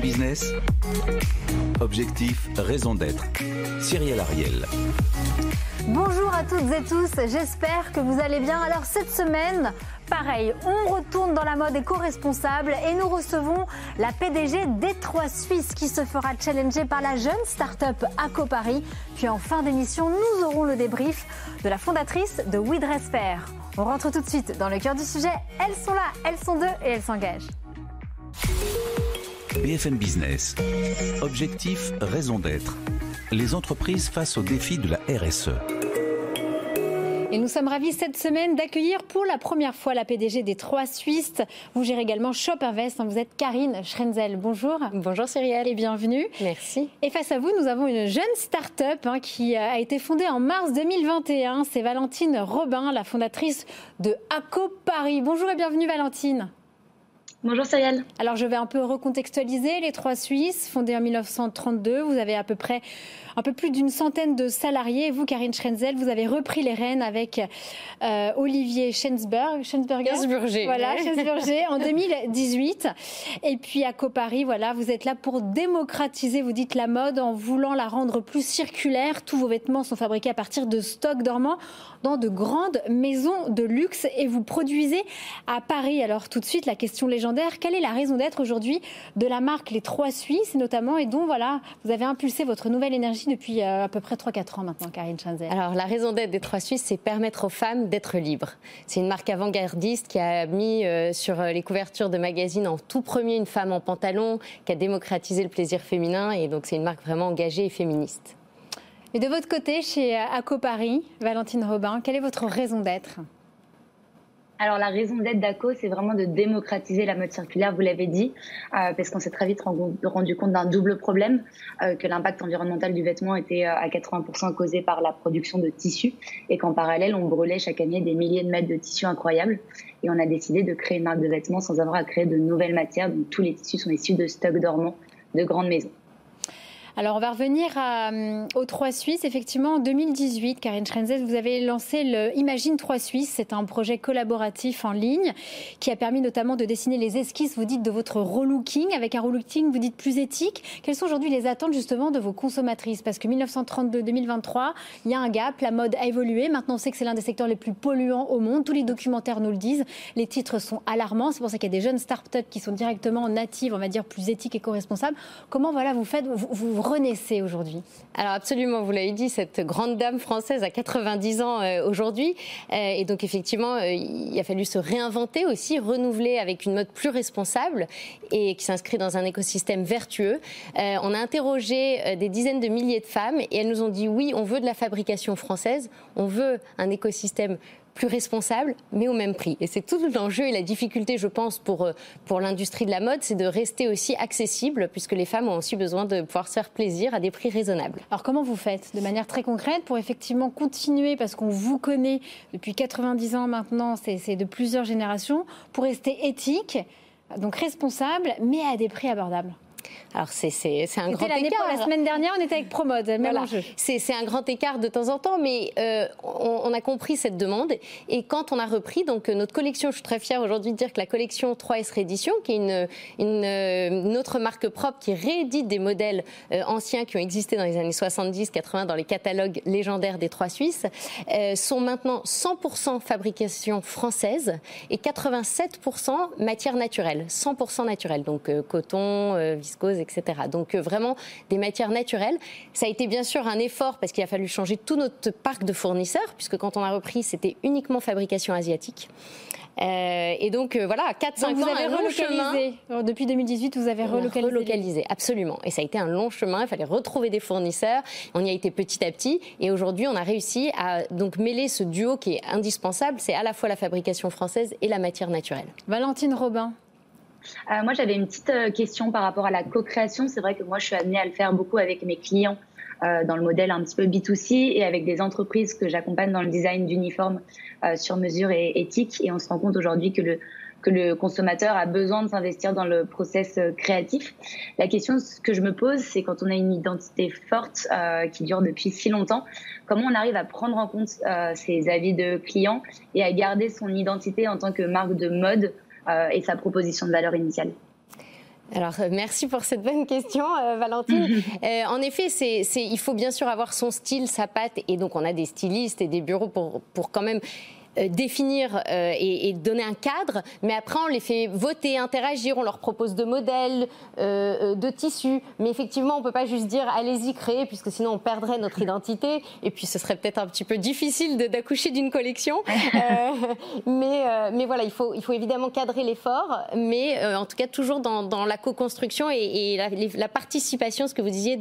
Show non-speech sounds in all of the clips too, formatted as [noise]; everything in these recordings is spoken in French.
Business. Objectif, raison d'être. Cyril Ariel. Bonjour à toutes et tous, j'espère que vous allez bien. Alors cette semaine, pareil, on retourne dans la mode éco-responsable et nous recevons la PDG d'Etroit Suisse qui se fera challenger par la jeune start-up Aco Paris. Puis en fin d'émission, nous aurons le débrief de la fondatrice de We Dress Fair. On rentre tout de suite dans le cœur du sujet. Elles sont là, elles sont deux et elles s'engagent. BFM Business. Objectif, raison d'être. Les entreprises face aux défis de la RSE. Et nous sommes ravis cette semaine d'accueillir pour la première fois la PDG des Trois Suisses. Vous gérez également Shop Invest. Vous êtes Karine Schrenzel. Bonjour. Bonjour Cyrielle et bienvenue. Merci. Et face à vous, nous avons une jeune start-up hein, qui a été fondée en mars 2021. C'est Valentine Robin, la fondatrice de ACO Paris. Bonjour et bienvenue Valentine. Bonjour Cyrielle. Alors je vais un peu recontextualiser les trois Suisses, fondés en 1932. Vous avez à peu près un peu plus d'une centaine de salariés. Vous, Karine Schrenzel, vous avez repris les rênes avec euh, Olivier Schensberg, Schensberger. Voilà, Schensberger en [laughs] 2018. Et puis à Copari, voilà, vous êtes là pour démocratiser, vous dites la mode en voulant la rendre plus circulaire. Tous vos vêtements sont fabriqués à partir de stocks dormants dans de grandes maisons de luxe et vous produisez à Paris. Alors tout de suite, la question légendaire, quelle est la raison d'être aujourd'hui de la marque Les Trois Suisses notamment et dont voilà, vous avez impulsé votre nouvelle énergie depuis euh, à peu près 3-4 ans maintenant, Karine Schanzer. Alors la raison d'être des Trois Suisses, c'est permettre aux femmes d'être libres. C'est une marque avant-gardiste qui a mis euh, sur euh, les couvertures de magazines en tout premier une femme en pantalon, qui a démocratisé le plaisir féminin et donc c'est une marque vraiment engagée et féministe. Et de votre côté, chez Aco Paris, Valentine Robin, quelle est votre raison d'être? Alors la raison d'être d'ACO, c'est vraiment de démocratiser la mode circulaire, vous l'avez dit, euh, parce qu'on s'est très vite rendu compte d'un double problème, euh, que l'impact environnemental du vêtement était euh, à 80% causé par la production de tissus, et qu'en parallèle, on brûlait chaque année des milliers de mètres de tissus incroyables. Et on a décidé de créer une marque de vêtements sans avoir à créer de nouvelles matières, donc tous les tissus sont issus de stocks dormants de grandes maisons. Alors, on va revenir euh, aux Trois Suisses. Effectivement, en 2018, Karine Schrenzes, vous avez lancé le Imagine Trois Suisses. C'est un projet collaboratif en ligne qui a permis notamment de dessiner les esquisses, vous dites, de votre relooking. Avec un relooking, vous dites, plus éthique. Quelles sont aujourd'hui les attentes, justement, de vos consommatrices? Parce que 1932-2023, il y a un gap. La mode a évolué. Maintenant, on sait que c'est l'un des secteurs les plus polluants au monde. Tous les documentaires nous le disent. Les titres sont alarmants. C'est pour ça qu'il y a des jeunes start-up qui sont directement natives, on va dire, plus éthiques et co-responsables. Comment, voilà, vous faites, renaissez aujourd'hui Alors absolument, vous l'avez dit, cette grande dame française a 90 ans euh, aujourd'hui. Euh, et donc effectivement, euh, il a fallu se réinventer aussi, renouveler avec une mode plus responsable et qui s'inscrit dans un écosystème vertueux. on a interrogé des dizaines de milliers de femmes et elles nous ont dit oui, on veut de la fabrication française, on veut un écosystème plus responsable, mais au même prix. Et c'est tout l'enjeu et la difficulté, je pense, pour, euh, pour l'industrie de la mode, c'est de rester aussi accessible, puisque les femmes ont aussi besoin de pouvoir se faire plaisir à des prix raisonnables. Alors comment vous faites, de manière très concrète, pour effectivement continuer, parce qu'on vous connaît depuis 90 ans maintenant, c'est de plusieurs générations, pour rester éthique, donc responsable, mais à des prix abordables? Alors c'est un grand écart. la semaine dernière, on était avec Promode, même enjeu. C'est un grand écart de temps en temps, mais euh, on, a compris cette demande. Et quand on a repris, donc euh, notre collection, je suis très fière aujourd'hui de dire que la collection 3S Réédition, qui est une, une, euh, autre marque propre qui réédite des modèles anciens qui ont existé dans les années 70-80 dans les catalogues légendaires des trois Suisses, sont maintenant 100% fabrication française et 87% matière naturelle, 100% naturelle, donc coton, viscose, etc. Donc euh, vraiment des matières naturelles. Ça a été bien sûr un effort parce qu'il a fallu changer tout notre parc de fournisseurs, puisque quand on a repris, c'était uniquement fabrication asiatique. Euh, et donc euh, voilà, 4-5 ans, vous avez un relocalisé. Depuis 2018, vous avez relocalisé. relocalisé. Absolument. Et ça a été un long chemin. Il fallait retrouver des fournisseurs. On y a été petit à petit. Et aujourd'hui, on a réussi à donc mêler ce duo qui est indispensable. C'est à la fois la fabrication française et la matière naturelle. Valentine Robin. Euh, moi, j'avais une petite euh, question par rapport à la co-création. C'est vrai que moi, je suis amenée à le faire beaucoup avec mes clients euh, dans le modèle un petit peu B2C et avec des entreprises que j'accompagne dans le design d'uniformes sur mesure et éthique. Et on se rend compte aujourd'hui que le, que le consommateur a besoin de s'investir dans le process créatif. La question que je me pose, c'est quand on a une identité forte qui dure depuis si longtemps, comment on arrive à prendre en compte ces avis de clients et à garder son identité en tant que marque de mode euh, et sa proposition de valeur initiale alors, merci pour cette bonne question, Valentine. [laughs] en effet, c'est, il faut bien sûr avoir son style, sa patte, et donc on a des stylistes et des bureaux pour, pour quand même euh, définir euh, et, donner un cadre, mais après on les fait voter, interagir, on leur propose de modèles, euh, de tissus. Mais effectivement, on ne peut pas juste dire allez-y, créez, puisque sinon on perdrait notre [laughs] identité. Et puis ce serait peut-être un petit peu difficile d'accoucher d'une collection. [laughs] mais, mais voilà, il faut, il faut évidemment cadrer l'effort, mais en tout cas toujours dans, la co-construction et, la, participation, ce que vous disiez,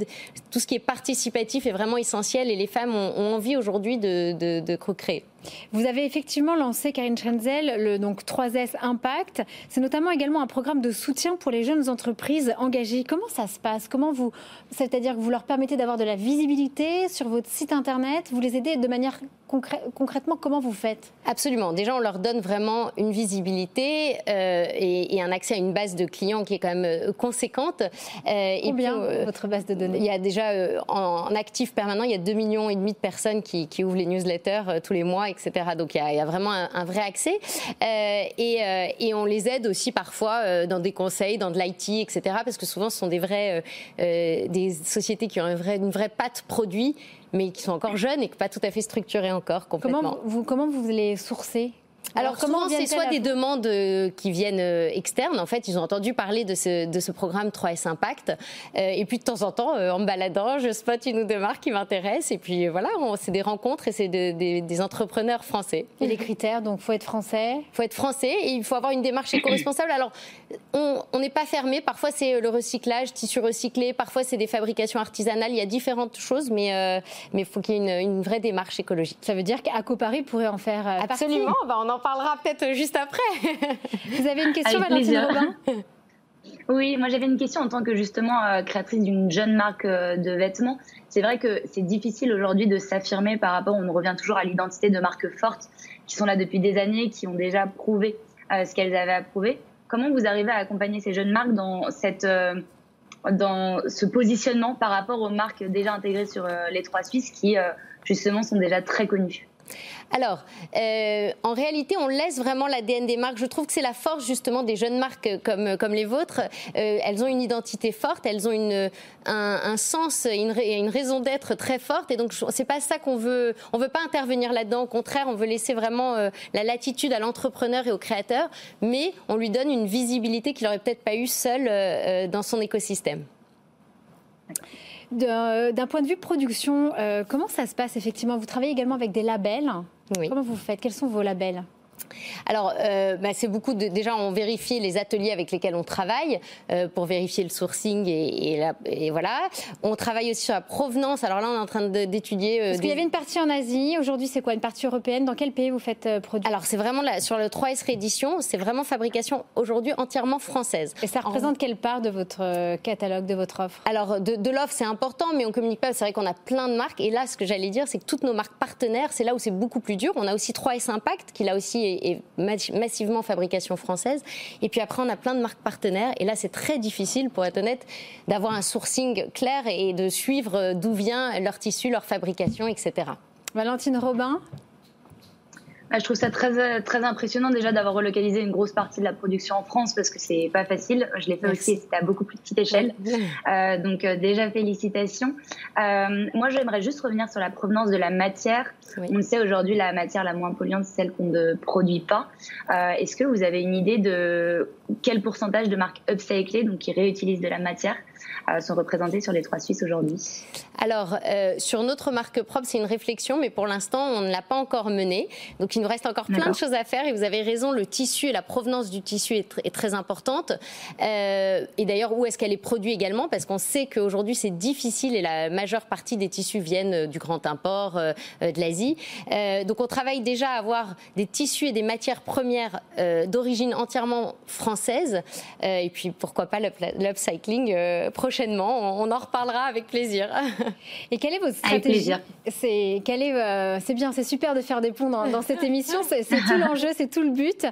tout ce qui est participatif est vraiment essentiel et les femmes ont, envie aujourd'hui de, de, de co-créer. Vous avez effectivement lancé, Karine Schrenzel, le donc 3S Impact. C'est notamment également un programme de soutien pour les jeunes entreprises engagées. Comment ça se passe? Comment vous, c'est-à-dire que vous leur permettez d'avoir de la visibilité sur votre site internet, vous les aidez de manière concrètement, comment vous faites? Absolument. Déjà, on leur donne vraiment une visibilité euh, et, un accès à une base de clients qui est quand même euh, conséquente. Euh, Combien votre base de données? Il y a déjà en, actif permanent, il y a 2 millions et demi de personnes qui, ouvrent les newsletters tous les mois, etc. Donc il y a, vraiment un, vrai accès. Et, on les aide aussi parfois dans des conseils, dans de l'IT, etc. Parce que souvent, ce sont des vrais, des sociétés qui ont un vrai, une vraie patte produit mais qui sont encore jeunes et pas tout à fait structurés encore complètement. Comment vous, comment vous les sourcez? Alors, comment c'est soit des demandes euh, qui viennent euh, externes. En fait, ils ont entendu parler de ce, de ce programme 3S Impact. Euh, et puis, de temps en temps, en me baladant, je spot une ou deux marques qui m'intéressent. Et puis, voilà, c'est des rencontres et c'est des entrepreneurs français. Et les critères, donc, faut être français Il faut être français et il faut avoir une démarche éco-responsable. Alors, on n'est pas fermé. Parfois, c'est le recyclage, tissu recyclé. Parfois, c'est des fabrications artisanales. Il y a différentes choses, mais il faut qu'il y ait une, vraie démarche écologique. Ça veut dire qu'Aco Paris pourrait en faire Absolument. Partie. Bah, on en parlera peut-être juste après. [laughs] Vous avez une question, Valentine Robin? [laughs] Oui, moi j'avais une question en tant que justement euh, créatrice d'une jeune marque euh, de vêtements. C'est vrai que c'est difficile aujourd'hui de s'affirmer par rapport, on revient toujours à l'identité de marques fortes qui sont là depuis des années, qui ont déjà prouvé euh, ce qu'elles avaient à prouver. Comment vous arrivez à accompagner ces jeunes marques dans, cette, dans ce positionnement par rapport aux marques déjà intégrées sur les trois Suisses qui justement sont déjà très connues? Alors, euh, en réalité, on laisse vraiment l'ADN des marques. Je trouve que c'est la force justement des jeunes marques comme, comme les vôtres. Euh, elles ont une identité forte, elles ont une, un, sens, une, une raison d'être très forte. Et donc, c'est pas ça qu'on veut. On veut pas intervenir là-dedans. Au contraire, on veut laisser vraiment euh, la latitude à l'entrepreneur et au créateur, mais on lui donne une visibilité qu'il n'aurait peut-être pas eu seul dans son écosystème. D'un point de vue production, comment ça se passe effectivement? Vous travaillez également avec des labels. Comment vous faites? Quels sont vos labels? Alors, euh, bah, c'est beaucoup de. Déjà, on vérifie les ateliers avec lesquels on travaille euh, pour vérifier le sourcing et, et, voilà. On travaille aussi sur la provenance. Alors là, on est en train d'étudier. Euh, Parce qu'il y avait une partie en Asie. Aujourd'hui, c'est quoi Une partie européenne? Dans quel pays vous faites produire Alors, c'est vraiment sur le 3S réédition, c'est vraiment fabrication aujourd'hui entièrement française. Et ça représente quelle part de votre catalogue, de votre offre? Alors, de, l'offre, c'est important, mais on communique pas. C'est vrai qu'on a plein de marques. Et là, ce que j'allais dire, c'est que toutes nos marques partenaires, c'est là où c'est beaucoup plus dur. On a aussi 3S Impact, qui là aussi et, massivement fabrication française. Et puis après, on a plein de marques partenaires. Et là, c'est très difficile, pour être honnête, d'avoir un sourcing clair et de suivre d'où vient leur tissu, leur fabrication, etc. Valentine Robin? Je trouve ça très, très impressionnant déjà d'avoir relocalisé une grosse partie de la production en France parce que c'est pas facile. Je l'ai fait aussi c'était à beaucoup plus petite échelle. [laughs] Euh, donc euh, déjà félicitations. Euh, moi j'aimerais juste revenir sur la provenance de la matière. On sait aujourd'hui la matière la moins polluante c'est celle qu'on ne produit pas. Euh, Est-ce que vous avez une idée de quel pourcentage de marques upcyclées, donc qui réutilisent de la matière, sont représentés sur les trois Suisses aujourd'hui Alors, euh, sur notre marque propre, c'est une réflexion, mais pour l'instant, on ne l'a pas encore menée. Donc, il nous reste encore plein de choses à faire. Et vous avez raison, le tissu et la provenance du tissu est, très importante. Euh, et d'ailleurs, où est-ce qu'elle est produite également? Parce qu'on sait qu'aujourd'hui, c'est difficile et la majeure partie des tissus viennent du grand import de l'Asie. donc, on travaille déjà à avoir des tissus et des matières premières d'origine entièrement française. et puis, pourquoi pas l'upcycling prochainement. On, en reparlera avec plaisir. Et quelle est votre stratégie C'est quelle est euh, c'est bien, c'est super de faire des ponts dans, cette [laughs] émission. C'est tout l'enjeu, c'est tout le but.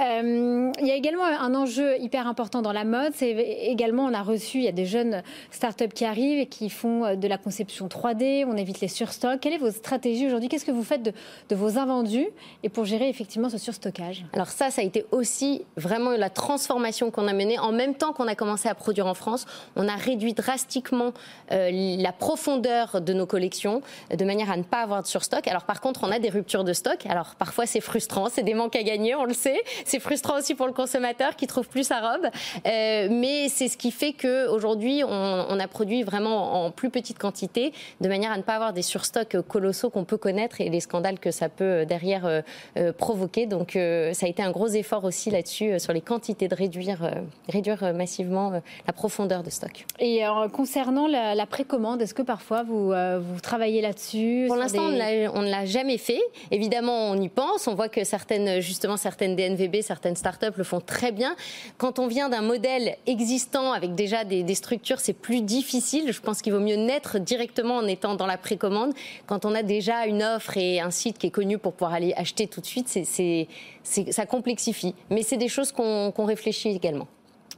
Euh, il y a également un enjeu hyper important dans la mode. C'est également, on a reçu, il y a des jeunes startups qui arrivent et qui font euh, de la conception 3D. On évite les surstocks. Quelle est votre stratégie aujourd'hui? Qu'est-ce que vous faites de, de, vos invendus et pour gérer effectivement ce surstockage? Alors ça, ça a été aussi vraiment la transformation qu'on a menée. En même temps qu'on a commencé à produire en France, on a réduit drastiquement euh, la profondeur de nos collections de manière à ne pas avoir de surstock. Alors par contre, on a des ruptures de stock. Alors parfois c'est frustrant, c'est des manques à gagner, on le sait. C'est frustrant aussi pour le consommateur qui trouve plus sa robe. Euh, mais c'est ce qui fait qu'aujourd'hui, on, on a produit vraiment en plus petite quantité de manière à ne pas avoir des surstocks colossaux qu'on peut connaître et les scandales que ça peut euh, derrière euh, provoquer. Donc ça a été un gros effort aussi là-dessus sur les quantités de réduire, réduire massivement la profondeur de stock. Et concernant la, précommande, est-ce que parfois vous, vous travaillez là-dessus Pour l'instant, on ne l'a jamais fait. Évidemment, on y pense. On voit que certaines, justement, certaines DNVB, certaines startups le font très bien. Quand on vient d'un modèle existant avec déjà des, des structures, c'est plus difficile. Je pense qu'il vaut mieux naître directement en étant dans la précommande. Quand on a déjà une offre et un site qui est connu pour pouvoir aller acheter tout de suite, c'est, ça complexifie. Mais c'est des choses qu'on réfléchit également.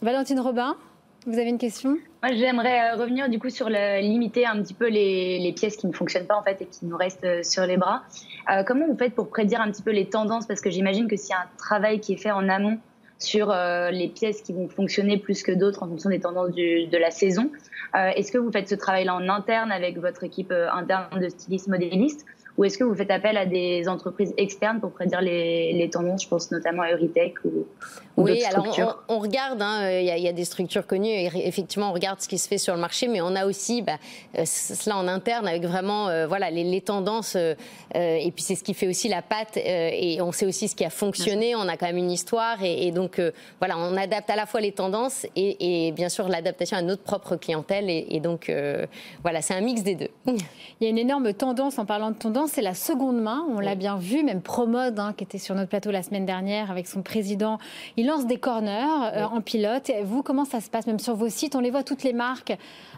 Valentine Robin vous avez une question? Moi, j'aimerais euh, revenir du coup sur limiter un petit peu les, pièces qui ne fonctionnent pas en fait et qui nous restent euh, sur les bras. Euh, comment vous faites pour prédire un petit peu les tendances? Parce que j'imagine que s'il y a un travail qui est fait en amont sur les pièces qui vont fonctionner plus que d'autres en fonction des tendances de la saison, est-ce que vous faites ce travail-là en interne avec votre équipe interne de stylistes modélistes? Ou est-ce que vous faites appel à des entreprises externes pour prédire les, tendances Je pense notamment à Euritech ou, oui, alors on, regarde, hein, il y, a des structures connues, et effectivement on regarde ce qui se fait sur le marché, mais on a aussi bah, euh, cela en interne avec vraiment euh, voilà, les, tendances, euh, et puis c'est ce qui fait aussi la patte, et on sait aussi ce qui a fonctionné, on a quand même une histoire, et, donc voilà, on adapte à la fois les tendances et, bien sûr l'adaptation à notre propre clientèle, et, donc voilà, c'est un mix des deux. Il y a une énorme tendance, en parlant de tendance, c'est la seconde main, on l'a bien vu, même Promode, hein, qui était sur notre plateau la semaine dernière avec son président, il lance des corners euh, en pilote. Vous, comment ça se passe Même sur vos sites, on les voit toutes les marques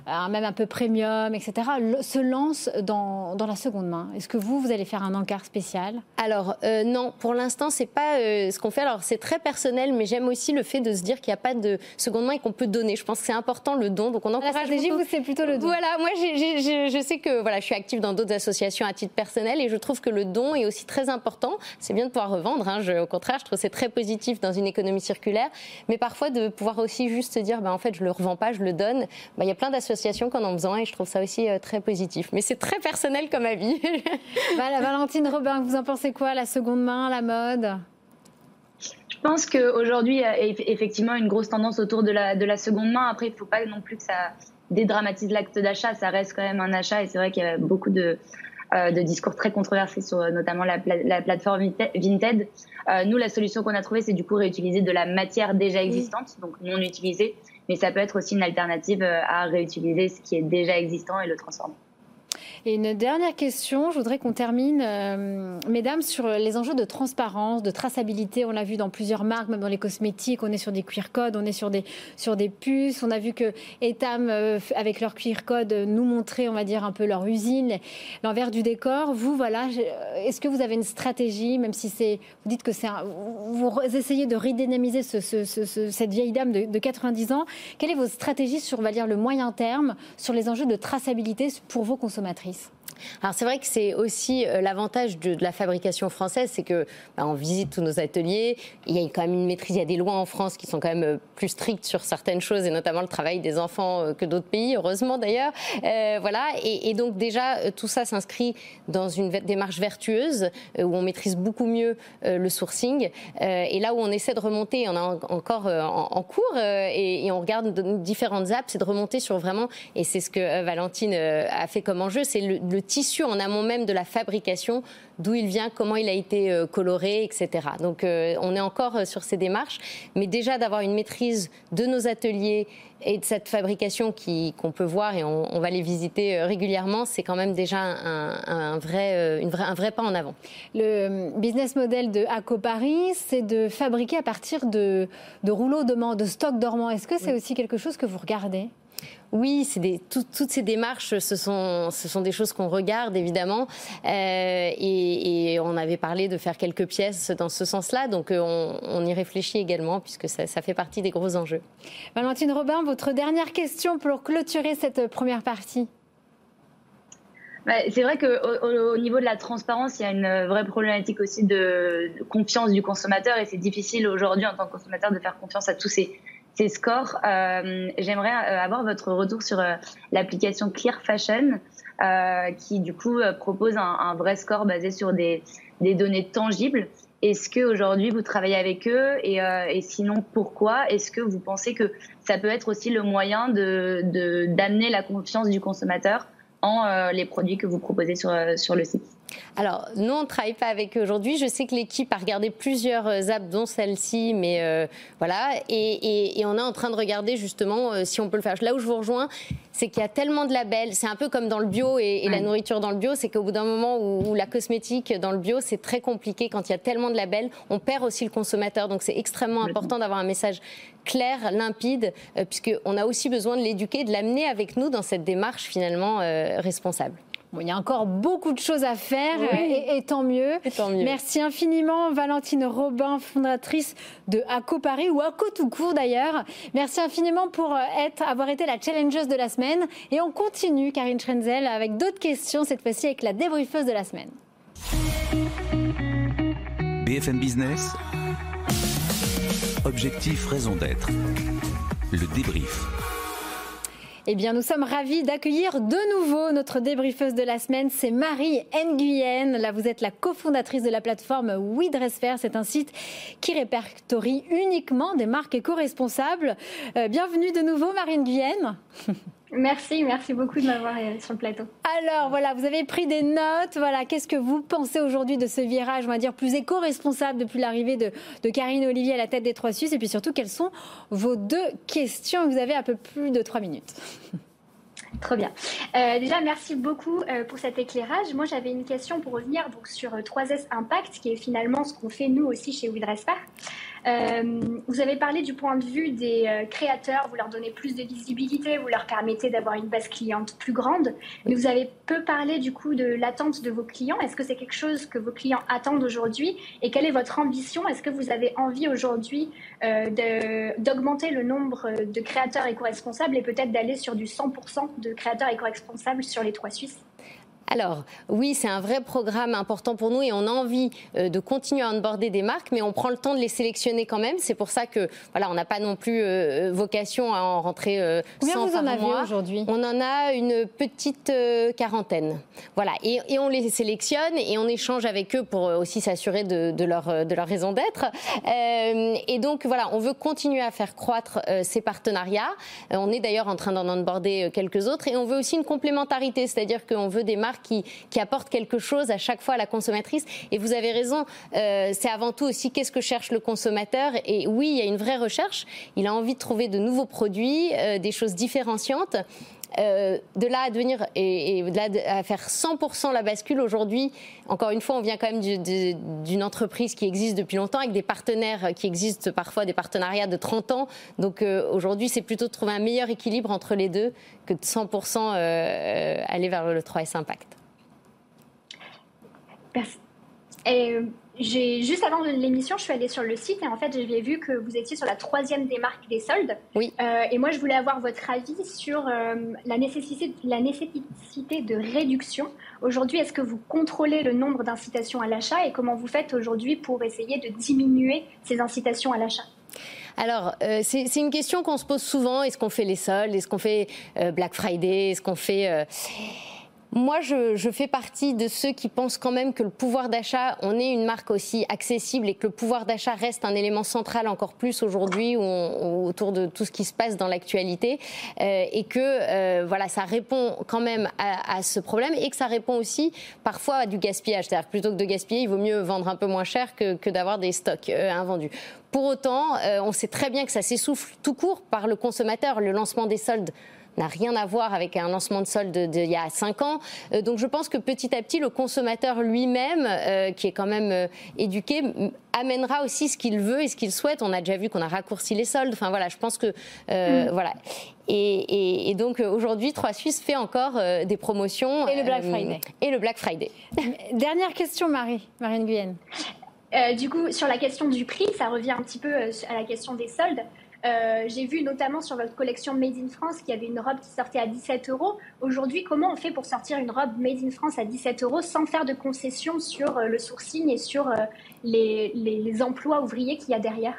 euh, même un peu premium, etc., se lance dans, dans la seconde main. Est-ce que vous, vous allez faire un encart spécial? Alors euh, non, pour l'instant, c'est pas ce qu'on fait. Alors c'est très personnel, mais j'aime aussi le fait de se dire qu'il n'y a pas de seconde main et qu'on peut donner. Je pense que c'est important le don, donc on encourage. La stratégie, vous, c'est plutôt le don. Voilà, moi, je sais que voilà, je suis active dans d'autres associations à titre personnel et je trouve que le don est aussi très important. C'est bien de pouvoir revendre. Hein, au contraire, je trouve c'est très positif dans une économie circulaire, mais parfois de pouvoir aussi juste se dire, bah, en fait, je le revends pas, je le donne. Bah, il y a plein d'associations qu'on en besoin et je trouve ça aussi euh, très positif. Mais c'est très personnel comme avis. [laughs] voilà, Valentine Robin, vous en pensez quoi? La seconde main, la mode? Je pense qu'aujourd'hui, il y a effectivement une grosse tendance autour de la, de la seconde main. Après, il ne faut pas non plus que ça dédramatise l'acte d'achat. Ça reste quand même un achat et c'est vrai qu'il y a beaucoup de, de discours très controversés sur notamment la, la plateforme Vinted. Euh, nous, la solution qu'on a trouvée, c'est du coup réutiliser de la matière déjà existante, donc non utilisée, mais ça peut être aussi une alternative euh, à réutiliser ce qui est déjà existant et le transformer. Et une dernière question, je voudrais qu'on termine, euh, mesdames, sur les enjeux de transparence, de traçabilité. On l'a vu dans plusieurs marques, même dans les cosmétiques, on est sur des QR codes, on est sur des, sur des puces. On a vu que Etam, euh, avec leur QR code, nous montrait, on va dire, un peu leur usine, l'envers du décor. Vous, voilà, est-ce que vous avez une stratégie, même si c'est, vous dites que c'est, vous essayez de redynamiser ce, cette vieille dame de, de 90 ans. Quelle est votre stratégie sur, on va dire, le moyen terme, sur les enjeux de traçabilité pour vos consommatrices? Smith. Alors c'est vrai que c'est aussi euh, l'avantage de, la fabrication française, c'est que bah, on visite tous nos ateliers, il y a quand même une maîtrise, il y a des lois en France qui sont quand même euh, plus strictes sur certaines choses et notamment le travail des enfants euh, que d'autres pays, heureusement d'ailleurs. voilà, et, donc déjà tout ça s'inscrit dans une démarche vertueuse où on maîtrise beaucoup mieux le sourcing. Et là où on essaie de remonter, on a encore en, cours et, on regarde différentes apps, c'est de remonter sur vraiment et c'est ce que Valentine a fait comme enjeu, c'est le, le tissu en amont même de la fabrication, d'où il vient, comment il a été euh, coloré, etc. Donc euh, on est encore euh, sur ces démarches, mais déjà d'avoir une maîtrise de nos ateliers et de cette fabrication qu'on peut voir et on, va les visiter régulièrement, c'est quand même déjà un, vrai, une un vrai pas en avant. Le business model de Aco Paris, c'est de fabriquer à partir de, de rouleaux de, de stock dormant. Est-ce que c'est aussi quelque chose que vous regardez? Oui, c'est toutes ces démarches, ce sont, ce sont des choses qu'on regarde évidemment, euh, et, on avait parlé de faire quelques pièces dans ce sens-là, donc euh, on, y réfléchit également puisque ça, fait partie des gros enjeux. Valentine Robin, votre dernière question pour clôturer cette première partie. Bah, c'est vrai qu'au au niveau de la transparence, il y a une vraie problématique aussi de confiance du consommateur et c'est difficile aujourd'hui en tant que consommateur de faire confiance à tous ces ces scores. Euh, j'aimerais euh, avoir votre retour sur euh, l'application Clear Fashion, qui du coup propose un, vrai score basé sur des, données tangibles. Est-ce qu'aujourd'hui vous travaillez avec eux et, sinon pourquoi? Est-ce que vous pensez que ça peut être aussi le moyen de d'amener la confiance du consommateur? En les produits que vous proposez sur, sur le site alors, nous, on ne travaille pas avec eux aujourd'hui. Je sais que l'équipe a regardé plusieurs euh, apps, dont celle-ci, mais euh, voilà. Et, on est en train de regarder justement euh, si on peut le faire. Là où je vous rejoins, c'est qu'il y a tellement de labels. C'est un peu comme dans le bio et, la nourriture dans le bio. C'est qu'au bout d'un moment où, la cosmétique dans le bio, c'est très compliqué. Quand il y a tellement de labels, on perd aussi le consommateur. Donc, c'est extrêmement important d'avoir un message clair, limpide, puisqu'on a aussi besoin de l'éduquer, de l'amener avec nous dans cette démarche finalement responsable il y a encore beaucoup de choses à faire et, tant mieux. Merci infiniment Valentine Robin, fondatrice de ACO Paris ou ACO tout court d'ailleurs. Merci infiniment pour euh, être, avoir été la challengeuse de la semaine. Et on continue, Karine Schrenzel, avec d'autres questions, cette fois-ci avec la débriefeuse de la semaine. BFM Business. Objectif, raison d'être. Le débrief. Eh bien, nous sommes ravis d'accueillir de nouveau notre débriefeuse de la semaine. C'est Marie Nguyen. Là, vous êtes la cofondatrice de la plateforme WeDressFair. C'est un site qui répertorie uniquement des marques éco-responsables. Euh, bienvenue de nouveau, Marie Nguyen. [laughs] Merci, merci beaucoup de m'avoir euh, sur le plateau. Alors voilà, vous avez pris des notes. Voilà, qu'est-ce que vous pensez aujourd'hui de ce virage, on va dire, plus éco-responsable depuis l'arrivée de, de, Karine Olivier à la tête des Trois Suisses? Et puis surtout, quelles sont vos deux questions? Vous avez un peu plus de trois minutes. [laughs] Très bien. Euh, déjà, merci beaucoup euh, pour cet éclairage. Moi, j'avais une question pour revenir donc, sur 3S Impact, qui est finalement ce qu'on fait nous aussi chez WeDressPar. Euh, vous avez parlé du point de vue des euh, créateurs, vous leur donnez plus de visibilité, vous leur permettez d'avoir une base cliente plus grande, mais vous avez peu parlé du coup de l'attente de vos clients. Est-ce que c'est quelque chose que vos clients attendent aujourd'hui? Et quelle est votre ambition? Est-ce que vous avez envie aujourd'hui euh, d'augmenter le nombre de créateurs éco-responsables et peut-être d'aller sur du 100% de créateurs éco-responsables sur les trois Suisses? Alors, oui, c'est un vrai programme important pour nous et on a envie euh, de continuer à onboarder des marques, mais on prend le temps de les sélectionner quand même. C'est pour ça que, voilà, on n'a pas non plus euh, vocation à en rentrer euh, Combien vous en avez aujourd'hui? On en a une petite quarantaine. Voilà, et, on les sélectionne et on échange avec eux pour aussi s'assurer de, leur, de leur raison d'être. et donc, voilà, on veut continuer à faire croître ces partenariats. on est d'ailleurs en train d'en onboarder quelques autres et on veut aussi une complémentarité, c'est-à-dire qu'on veut des marques qui, apporte quelque chose à chaque fois à la consommatrice. Et vous avez raison, euh, c'est avant tout aussi qu'est-ce que cherche le consommateur. Et oui, il y a une vraie recherche. Il a envie de trouver de nouveaux produits, euh, des choses différenciantes. Euh, de là à devenir et, de là à faire 100% la bascule aujourd'hui, encore une fois, on vient quand même d'une entreprise qui existe depuis longtemps avec des partenaires qui existent parfois des partenariats de 30 ans. Donc aujourd'hui, c'est plutôt de trouver un meilleur équilibre entre les deux que de 100% aller vers le 3S Impact. Euh, j'ai juste avant l'émission, je suis allée sur le site et en fait, j'ai vu que vous étiez sur la troisième démarque des soldes. Oui. Euh, et moi, je voulais avoir votre avis sur euh, la, nécessité, la nécessité de réduction. Aujourd'hui, est-ce que vous contrôlez le nombre d'incitations à l'achat et comment vous faites aujourd'hui pour essayer de diminuer ces incitations à l'achat? Alors, c'est une question qu'on se pose souvent. Est-ce qu'on fait les soldes? Est-ce qu'on fait Black Friday? Est-ce qu'on fait... Moi, je, fais partie de ceux qui pensent quand même que le pouvoir d'achat, on est une marque aussi accessible et que le pouvoir d'achat reste un élément central encore plus aujourd'hui autour de tout ce qui se passe dans l'actualité euh, et que euh, voilà, ça répond quand même à, ce problème et que ça répond aussi parfois à du gaspillage. C'est-à-dire plutôt que de gaspiller, il vaut mieux vendre un peu moins cher que, d'avoir des stocks euh, invendus. Pour autant, on sait très bien que ça s'essouffle tout court par le consommateur. Le lancement des soldes n'a rien à voir avec un lancement de solde d'il y a 5 ans. donc je pense que petit à petit, le consommateur lui-même, qui est quand même éduqué, amènera aussi ce qu'il veut et ce qu'il souhaite. On a déjà vu qu'on a raccourci les soldes. Enfin voilà, je pense que mm. voilà. Et, donc aujourd'hui, Trois Suisses fait encore des promotions. Et le Black Friday. Et le Black Friday. [laughs] Dernière question, Marie, Marine Guyenne. Euh, du coup, sur la question du prix, ça revient un petit peu euh, à la question des soldes. Euh, j'ai vu notamment sur votre collection Made in France qu'il y avait une robe qui sortait à 17 euros. Aujourd'hui, comment on fait pour sortir une robe Made in France à 17 euros sans faire de concessions sur le sourcing et sur les emplois ouvriers qu'il y a derrière?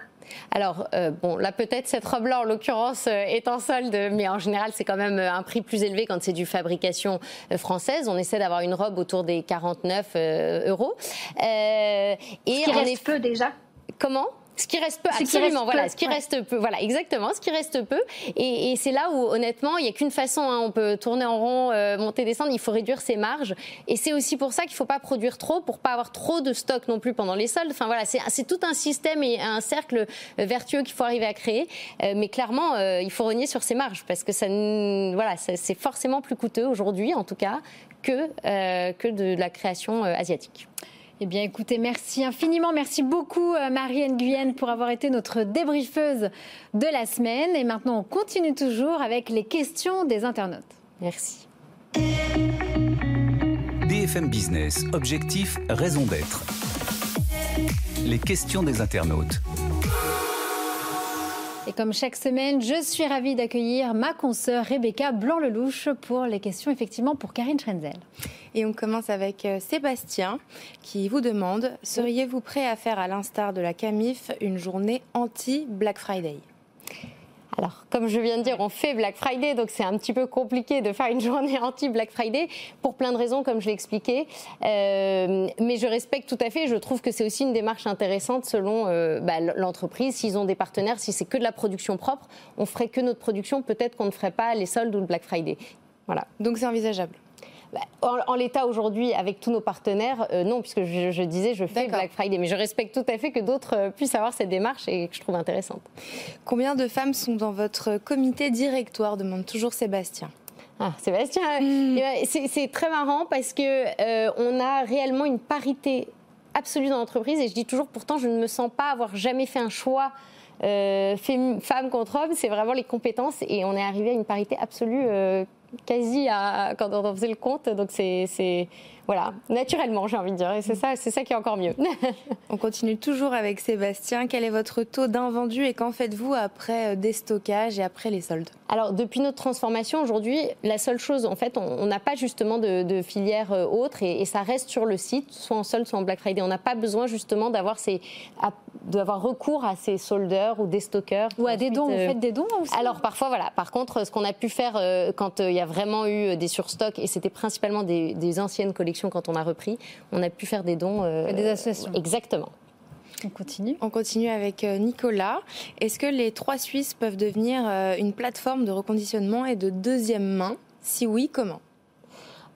Alors, euh, bon, là peut-être cette robe-là, en l'occurrence, euh, est en solde, mais en général, c'est quand même euh, un prix plus élevé quand c'est du fabrication française. On essaie d'avoir une robe autour des 49 euros. et Ce qui reste peu déjà. Comment? Ce qui reste peu, absolument, voilà, ce qui reste peu, voilà, exactement, ce qui reste peu. Et, c'est là où, honnêtement, il n'y a qu'une façon, hein, on peut tourner en rond, euh, monter, descendre, il faut réduire ses marges. Et c'est aussi pour ça qu'il ne faut pas produire trop, pour pas avoir trop de stock non plus pendant les soldes. Enfin voilà, c'est tout un système et un cercle euh, vertueux qu'il faut arriver à créer. Euh, mais clairement, il faut renier sur ses marges parce que ça, voilà, c'est forcément plus coûteux aujourd'hui, en tout cas, que, que de la création asiatique. Eh bien, écoutez, merci infiniment. Merci beaucoup, euh, Marie Guyenne, pour avoir été notre débriefeuse de la semaine. Et maintenant, on continue toujours avec les questions des internautes. Merci. BFM Business, objectif, raison d'être. Les questions des internautes. Et comme chaque semaine, je suis ravie d'accueillir ma consoeur Rebecca Blanc-Lelouch pour les questions effectivement pour Karine Schrenzel. Et on commence avec euh, Sébastien qui vous demande seriez-vous prêt à faire à l'instar de la Camif une journée anti-Black Friday? Alors, comme je viens de dire, on fait Black Friday, donc c'est un petit peu compliqué de faire une [laughs] journée anti-Black Friday pour plein de raisons, comme je l'ai expliqué. Euh, mais je respecte tout à fait. Je trouve que c'est aussi une démarche intéressante selon euh, bah, l'entreprise. S'ils ont des partenaires, si c'est que de la production propre, on ferait que notre production. Peut-être qu'on ne ferait pas les soldes ou le Black Friday. Voilà. Donc c'est envisageable. Bah, en, l'état aujourd'hui, avec tous nos partenaires, euh, non, puisque je, disais, je fais Black Friday. Mais je respecte tout à fait que d'autres euh, puissent avoir cette démarche et que je trouve intéressante. Combien de femmes sont dans votre comité directoire demande toujours Sébastien. Ah, Sébastien, hmm. eh ben, c'est très marrant parce que euh, on a réellement une parité absolue dans l'entreprise et je dis toujours, pourtant, je ne me sens pas avoir jamais fait un choix femme contre homme, c'est vraiment les compétences et on est arrivé à une parité absolue quasi à, quand on faisait le compte. Donc c'est voilà, naturellement, j'ai envie de dire. Et c'est ça, c'est ça qui est encore mieux. [laughs] On continue toujours avec Sébastien. Quel est votre taux d'invendu et qu'en faites-vous après euh, déstockage et après les soldes? Alors, depuis notre transformation aujourd'hui, la seule chose, en fait, on n'a pas justement de, filière euh, autre et, ça reste sur le site, soit en solde, soit en Black Friday. On n'a pas besoin justement d'avoir ces d'avoir recours à ces soldeurs ou des stockeurs. Ou à des dons, vous euh, faites des dons aussi? Alors parfois, voilà. Par contre, ce qu'on a pu faire quand il y a vraiment eu des surstocks, et c'était principalement des anciennes collections quand on a repris, on a pu faire des dons. Euh, des associations. Exactement. On continue. On continue avec euh, Nicolas. Est-ce que les trois Suisses peuvent devenir euh, une plateforme de reconditionnement et de deuxième main? Si oui, comment?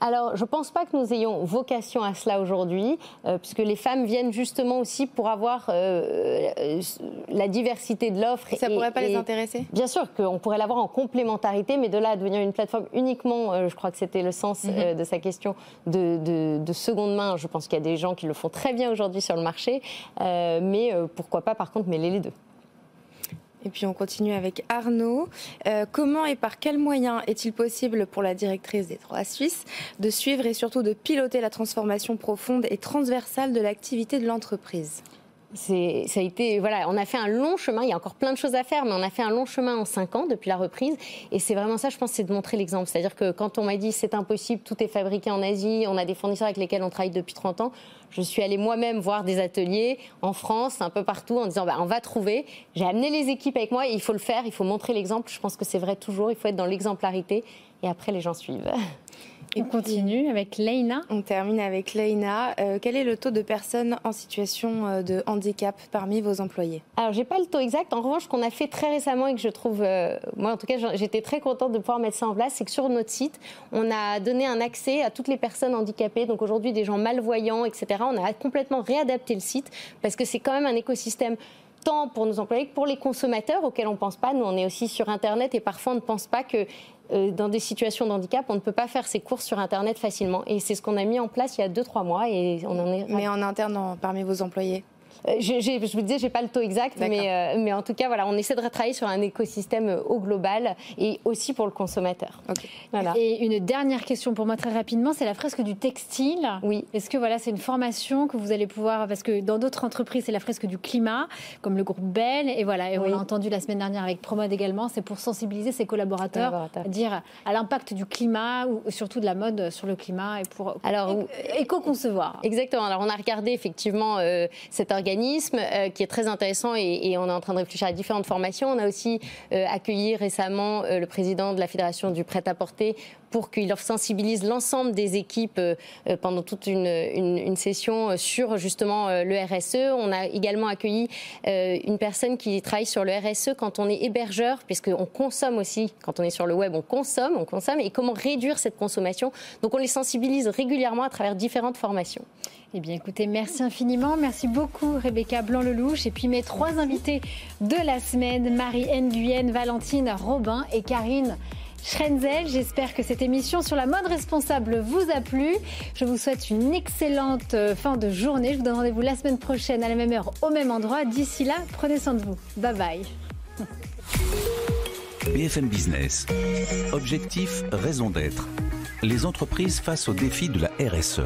Alors, je ne pense pas que nous ayons vocation à cela aujourd'hui, euh, puisque les femmes viennent justement aussi pour avoir euh, euh, la diversité de l'offre. Ça ne pourrait pas les intéresser? Bien sûr qu'on pourrait l'avoir en complémentarité, mais de là à devenir une plateforme uniquement, je crois que c'était le sens mhm. de sa question, de, de, seconde main. Je pense qu'il y a des gens qui le font très bien aujourd'hui sur le marché, mais pourquoi pas par contre mêler les deux et puis on continue avec Arnaud. Euh, comment et par quels moyens est-il possible pour la directrice des Trois Suisses de suivre et surtout de piloter la transformation profonde et transversale de l'activité de l'entreprise? Ça a été, voilà, on a fait un long chemin. Il y a encore plein de choses à faire, mais on a fait un long chemin en cinq ans depuis la reprise. Et c'est vraiment ça, je pense, c'est de montrer l'exemple. C'est-à-dire que quand on m'a dit c'est impossible, tout est fabriqué en Asie, on a des fournisseurs avec lesquels on travaille depuis 30 ans, je suis allée moi-même voir des ateliers en France, un peu partout, en disant bah, on va trouver. J'ai amené les équipes avec moi et il faut le faire, il faut montrer l'exemple. Je pense que c'est vrai toujours, il faut être dans l'exemplarité et après les gens suivent. [laughs] On continue avec Leina. On termine avec Leina. Euh, quel est le taux de personnes en situation euh, de handicap parmi vos employés? Alors, j'ai pas le taux exact. En revanche, ce qu'on a fait très récemment et que je trouve, euh, moi en tout cas, j'étais très contente de pouvoir mettre ça en place, c'est que sur notre site, on a donné un accès à toutes les personnes handicapées. Donc aujourd'hui, des gens malvoyants, etc. On a complètement réadapté le site parce que c'est quand même un écosystème tant pour nos employés que pour les consommateurs auxquels on ne pense pas. Nous, on est aussi sur Internet et parfois on ne pense pas que dans des situations de handicap, on ne peut pas faire ses courses sur Internet facilement. Et c'est ce qu'on a mis en place il y a 2-3 mois et on en est. Mais en interne, parmi vos employés euh, je vous disais, j'ai pas le taux exact, mais, euh, mais en tout cas, voilà, on essaie de travailler sur un écosystème euh, au global et aussi pour le consommateur. Voilà. Et une dernière question pour moi très rapidement, c'est la fresque du textile. Oui. Est-ce que voilà, c'est une formation que vous allez pouvoir, parce que dans d'autres entreprises, c'est la fresque du climat, comme le groupe Bell, et voilà, et on l'a entendu la semaine dernière avec Promode également, c'est pour sensibiliser ses collaborateurs, à dire à l'impact du climat ou surtout de la mode sur le climat et pour, Alors, éco-concevoir. Exactement. Alors on a regardé effectivement cette organisation euh, qui est très intéressant et, on est en train de réfléchir à différentes formations. On a aussi euh, accueilli récemment euh, le président de la Fédération du prêt-à-porter pour qu'il sensibilise l'ensemble des équipes pendant toute une, session sur justement le RSE. On a également accueilli une personne qui travaille sur le RSE quand on est hébergeur, puisqu'on consomme aussi, quand on est sur le web, on consomme, on consomme, et comment réduire cette consommation? Donc on les sensibilise régulièrement à travers différentes formations. Eh bien, écoutez, merci infiniment. Merci beaucoup, Rebecca Blanc-Lelouch. Et puis mes trois invités de la semaine, Marie Nguyen, Valentine Robin et Karine Schrenzel. J'espère que cette émission sur la mode responsable vous a plu. Je vous souhaite une excellente euh, fin de journée. Je vous donne rendez-vous la semaine prochaine à la même heure, au même endroit. D'ici là, prenez soin de vous. Bye bye. BFM Business. Objectif, raison d'être. Les entreprises face au défi de la RSE.